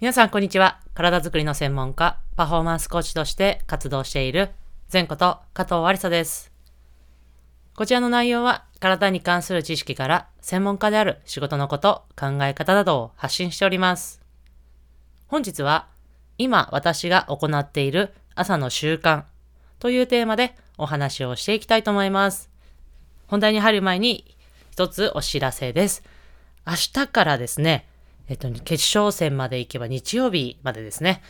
皆さん、こんにちは。体づくりの専門家、パフォーマンスコーチとして活動している、前こと加藤ありさです。こちらの内容は、体に関する知識から、専門家である仕事のこと、考え方などを発信しております。本日は、今私が行っている朝の習慣というテーマでお話をしていきたいと思います。本題に入る前に、一つお知らせです。明日からですね、えっと、決勝戦まで行けば日曜日までですね、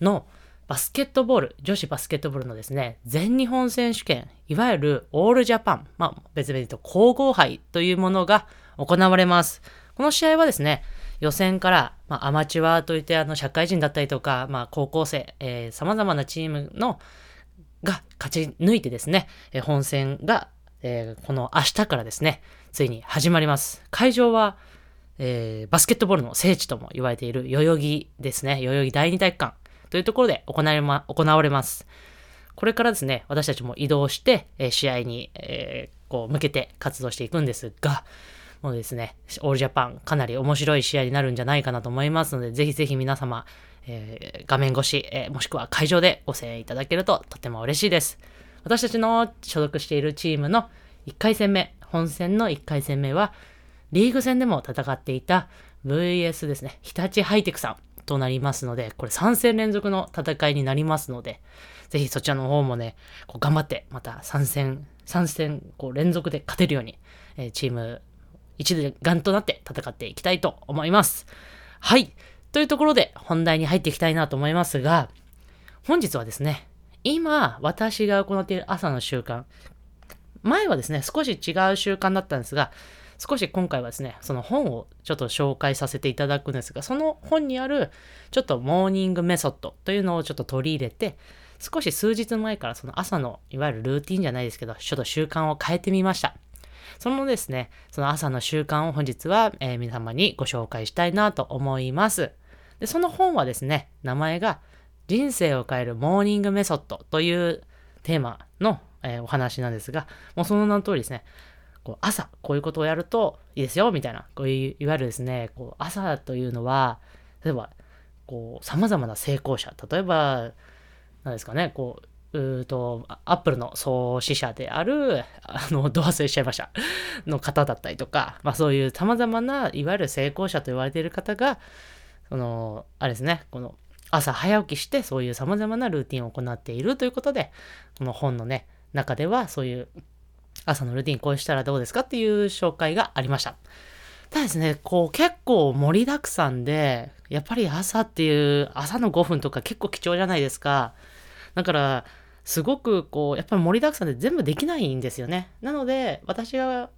のバスケットボール、女子バスケットボールのですね、全日本選手権、いわゆるオールジャパン、まあ別々と皇后杯というものが行われます。この試合はですね、予選から、まあ、アマチュアといってあの社会人だったりとか、まあ、高校生、えー、様々なチームのが勝ち抜いてですね、えー本戦が、えーこの明日からですね、ついに始まります。会場は、えーバスケットボールの聖地とも言われている代々木ですね、代々木第二体育館というところで行われま行われます。これからですね、私たちも移動して、えー試合に、えーこう向けて活動していくんですが、もうですね、オールジャパンかなり面白い試合になるんじゃないかなと思いますので、ぜひぜひ皆様、えー画面越し、えーもしくは会場でご声援いただけるととても嬉しいです。私たちの所属しているチームの1回戦目、本戦の1回戦目は、リーグ戦でも戦っていた VS ですね、日立ハイテクさんとなりますので、これ3戦連続の戦いになりますので、ぜひそちらの方もね、こう頑張って、また3戦、3戦こう連続で勝てるように、えーチーム一でガンとなって戦っていきたいと思います。はい。というところで本題に入っていきたいなと思いますが、本日はですね、今私が行っている朝の習慣、前はですね、少し違う習慣だったんですが、少し今回はですね、その本をちょっと紹介させていただくんですが、その本にあるちょっとモーニングメソッドというのをちょっと取り入れて、少し数日前からその朝のいわゆるルーティンじゃないですけど、ちょっと習慣を変えてみました。そのですね、その朝の習慣を本日は、えー皆様にご紹介したいなと思います。で、その本はですね、名前が人生を変えるモーニングメソッドというテーマの、えーお話なんですが、もうその名の通りですね、こう朝こういうことをやるといいですよみたいな、こういういわゆるですね、こう朝というのは、例えば、こう、様々な成功者、例えば、何ですかね、こう、うーと、アップルの創始者である、あの、ど忘れしちゃいました、の方だったりとか、まあそういう様々な、いわゆる成功者と言われている方が、その、あれですね、この、朝早起きして、そういう様々なルーティンを行っているということで、この本のね、中では、そういう、朝のルーティンこうしたらどうですかっていう紹介がありました。ただですね、こう結構盛りだくさんで、やっぱり朝っていう、朝の5分とか結構貴重じゃないですか。だから、すごくこう、やっぱり盛りだくさんで全部できないんですよね。なので、私は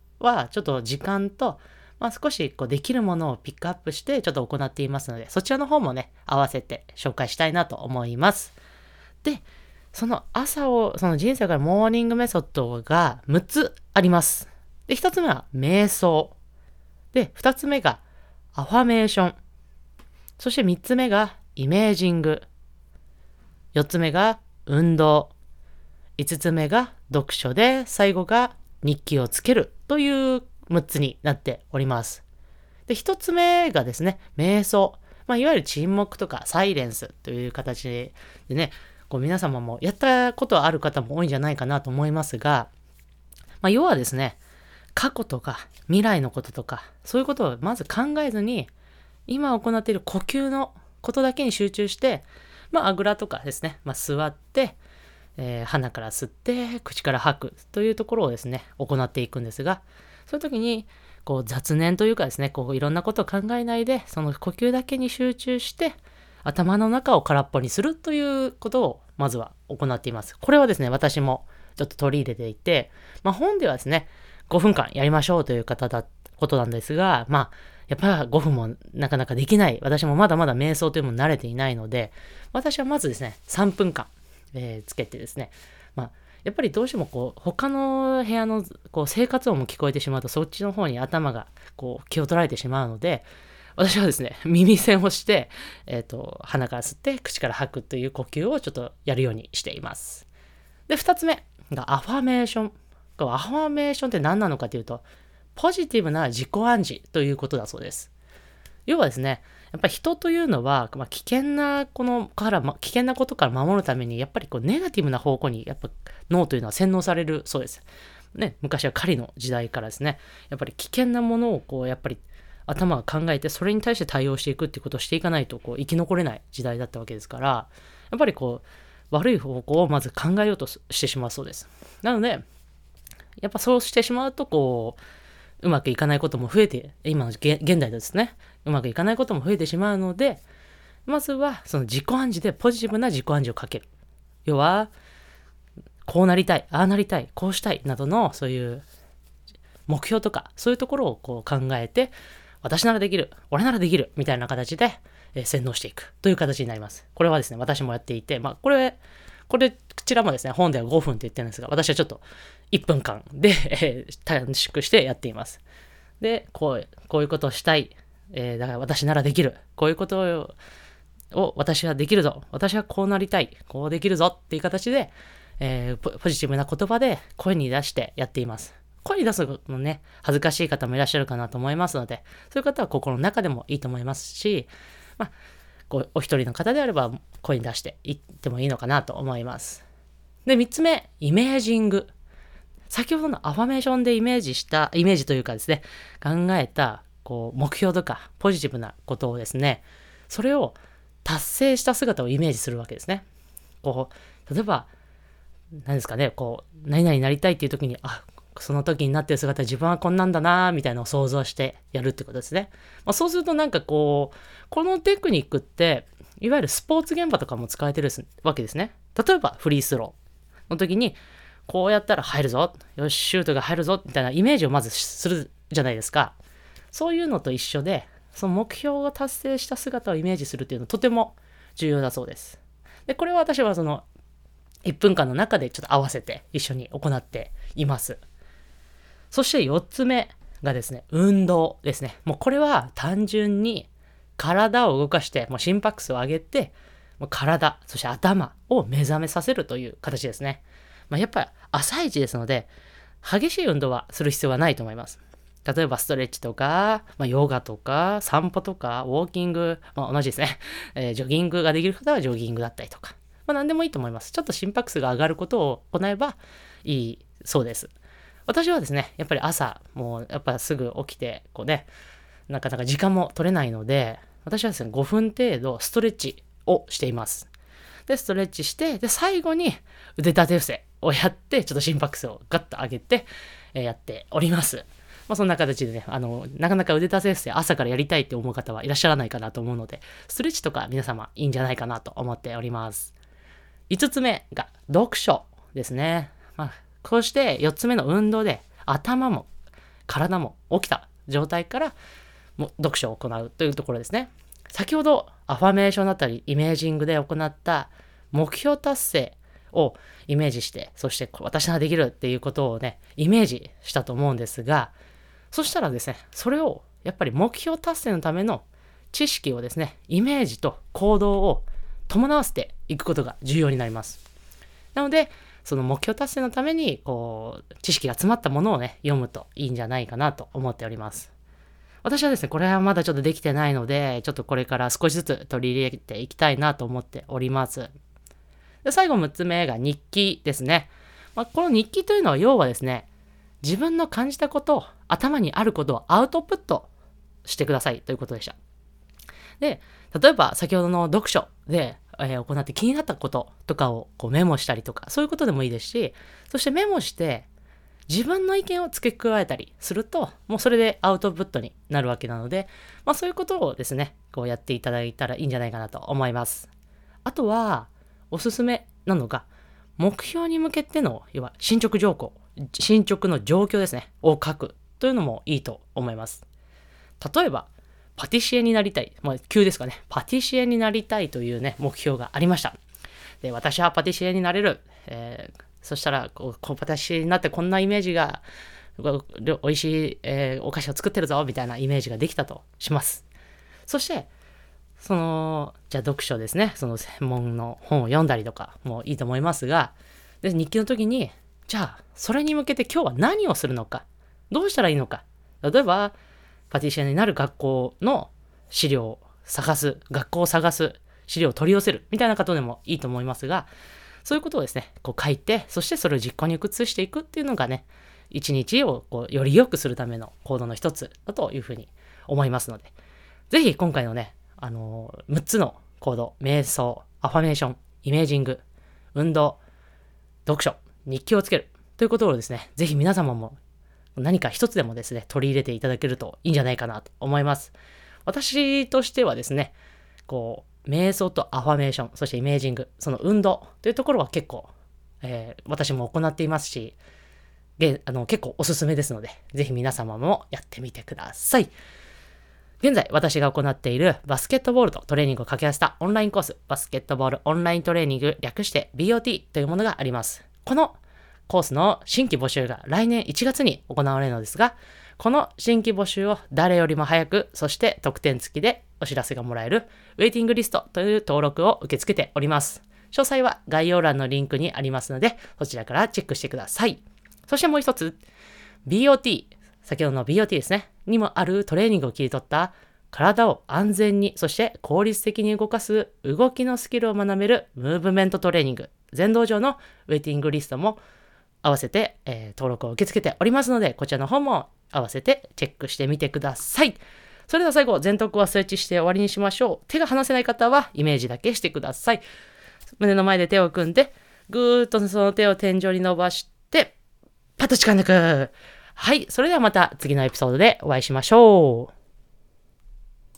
ちょっと時間と、まあ、少しこうできるものをピックアップしてちょっと行っていますので、そちらの方もね、合わせて紹介したいなと思います。で、その朝を、その人生からモーニングメソッドが6つあります。で、1つ目は瞑想。で、2つ目がアファメーション。そして3つ目がイメージング。4つ目が運動。5つ目が読書で、最後が日記をつけるという6つになっております。で、1つ目がですね、瞑想。まあ、いわゆる沈黙とかサイレンスという形でね、こう皆様もやったことある方も多いんじゃないかなと思いますが、まあ、要はですね、過去とか未来のこととか、そういうことをまず考えずに、今行っている呼吸のことだけに集中して、まあ、あぐらとかですね、まあ、座って、えー鼻から吸って、口から吐くというところをですね、行っていくんですが、そういう時に、こう雑念というかですね、こういろんなことを考えないで、その呼吸だけに集中して、頭の中を空っぽにするということをまずは行っています。これはですね、私もちょっと取り入れていて、まあ本ではですね、5分間やりましょうという方だ、ことなんですが、まあ、やっぱり5分もなかなかできない。私もまだまだ瞑想というものに慣れていないので、私はまずですね、3分間、えーつけてですね、まあ、やっぱりどうしてもこう、他の部屋のこう生活音も聞こえてしまうと、そっちの方に頭がこう気を取られてしまうので、私はですね、耳栓をして、えっ、と、鼻から吸って、口から吐くという呼吸をちょっとやるようにしています。で、二つ目がアファメーション。アファメーションって何なのかというと、ポジティブな自己暗示ということだそうです。要はですね、やっぱり人というのは、まあ、危険なこのから、ま、危険なことから守るために、やっぱりこうネガティブな方向に、やっぱ脳というのは洗脳されるそうです。ね、昔は狩りの時代からですね、やっぱり危険なものをこう、やっぱり頭が考えて、それに対して対応していくっていうことをしていかないと、こう、生き残れない時代だったわけですから、やっぱりこう、悪い方向をまず考えようとしてしまうそうです。なので、やっぱそうしてしまうと、こう、うまくいかないことも増えて、今の現代ですね、うまくいかないことも増えてしまうので、まずはその自己暗示でポジティブな自己暗示をかける。要は、こうなりたい、ああなりたい、こうしたいなどのそういう目標とか、そういうところをこう考えて、私ならできる、俺ならできる、みたいな形で、え洗脳していくという形になります。これはですね、私もやっていて、まあ、これ、これ、こちらもですね、本では5分って言ってるんですが、私はちょっと1分間で、え、短縮してやっています。で、こう、こういうことをしたい。えー、だから私ならできる。こういうことを私はできるぞ。私はこうなりたい。こうできるぞっていう形で、えー、ポジティブな言葉で声に出してやっています。声に出すのね、恥ずかしい方もいらっしゃるかなと思いますので、そういう方は心の中でもいいと思いますし、まあ、こうお一人の方であれば声に出していってもいいのかなと思います。で、三つ目、イメージング。先ほどのアファメーションでイメージした、イメージというかですね、考えた、こう、目標とか、ポジティブなことをですね、それを達成した姿をイメージするわけですね。こう、例えば、何ですかね、こう、何々になりたいっていう時に、あ、その時になってる姿自分はこんなんだなみたいなのを想像してやるってことですね。まあ、そうするとなんかこう、このテクニックって、いわゆるスポーツ現場とかも使えてるわけですね。例えばフリースローの時に、こうやったら入るぞ。よし、シュートが入るぞ。みたいなイメージをまずするじゃないですか。そういうのと一緒で、その目標を達成した姿をイメージするっていうのはとても重要だそうです。で、これは私はその1分間の中でちょっと合わせて一緒に行っています。そして4つ目がですね、運動ですね。もうこれは単純に体を動かして、もう心拍数を上げて、もう体、そして頭を目覚めさせるという形ですね。まあ、やっぱり朝一ですので、激しい運動はする必要はないと思います。例えばストレッチとか、まあ、ヨガとか、散歩とか、ウォーキング、まあ、同じですね、えー、ジョギングができる方はジョギングだったりとか、まあ、何でもいいと思います。ちょっと心拍数が上がることを行えばいいそうです。私はですね、やっぱり朝、もうやっぱすぐ起きて、こうね、なかなか時間も取れないので、私はですね、5分程度ストレッチをしています。で、ストレッチして、で、最後に腕立て伏せをやって、ちょっと心拍数をガッと上げて、え、やっております。まあ、そんな形でね、あの、なかなか腕立て伏せ朝からやりたいって思う方はいらっしゃらないかなと思うので、ストレッチとか皆様いいんじゃないかなと思っております。5つ目が読書ですね。まあこうして4つ目の運動で頭も体も起きた状態からも読書を行うというところですね。先ほどアファメーションだったりイメージングで行った目標達成をイメージして、そして私ならできるっていうことをね、イメージしたと思うんですが、そしたらですね、それをやっぱり目標達成のための知識をですね、イメージと行動を伴わせていくことが重要になります。なので、その目標達成のために、こう、知識が詰まったものをね、読むといいんじゃないかなと思っております。私はですね、これはまだちょっとできてないので、ちょっとこれから少しずつ取り入れていきたいなと思っております。で最後6つ目が日記ですね。まあ、この日記というのは要はですね、自分の感じたこと、頭にあることをアウトプットしてくださいということでした。で、例えば先ほどの読書で、え、行って気になったこととかをこうメモしたりとか、そういうことでもいいですし、そしてメモして自分の意見を付け加えたりすると、もうそれでアウトプットになるわけなので、まあそういうことをですね、こうやっていただいたらいいんじゃないかなと思います。あとは、おすすめなのが、目標に向けての、要は進捗状況、進捗の状況ですね、を書くというのもいいと思います。例えば、パティシエになりたい。まあ、急ですかね。パティシエになりたいというね、目標がありました。で、私はパティシエになれる。えー、そしたらこう、パティシエになってこんなイメージが、美味しい、えー、お菓子を作ってるぞ、みたいなイメージができたとします。そして、その、じゃあ読書ですね。その専門の本を読んだりとかもいいと思いますが、で日記の時に、じゃあ、それに向けて今日は何をするのか、どうしたらいいのか。例えば、パティシエになる学校の資料を探す、学校を探す、資料を取り寄せるみたいなことでもいいと思いますが、そういうことをですね、こう書いて、そしてそれを実行に移していくっていうのがね、一日をこうより良くするための行動の一つだというふうに思いますので、ぜひ今回のね、あのー、6つの行動、瞑想、アファメーション、イメージング、運動、読書、日記をつけるということをですね、ぜひ皆様も何か一つでもですね、取り入れていただけるといいんじゃないかなと思います。私としてはですね、こう、瞑想とアファメーション、そしてイメージング、その運動というところは結構、えー、私も行っていますし、あの結構おすすめですので、ぜひ皆様もやってみてください。現在、私が行っているバスケットボールとトレーニングを掛け合わせたオンラインコース、バスケットボールオンライントレーニング、略して BOT というものがあります。このコースの新規募集が来年1月に行われるのですが、この新規募集を誰よりも早く、そして特典付きでお知らせがもらえるウェイティングリストという登録を受け付けております。詳細は概要欄のリンクにありますので、そちらからチェックしてください。そしてもう一つ、BOT、先ほどの BOT ですね、にもあるトレーニングを切り取った体を安全に、そして効率的に動かす動きのスキルを学べるムーブメントトレーニング、全道場のウェイティングリストも合わせて、えー、登録を受け付けておりますので、こちらの方も合わせてチェックしてみてください。それでは最後、全徳はストレッチして終わりにしましょう。手が離せない方はイメージだけしてください。胸の前で手を組んで、ぐーっとその手を天井に伸ばして、パッと力抜く。はい。それではまた次のエピソードでお会いしましょう。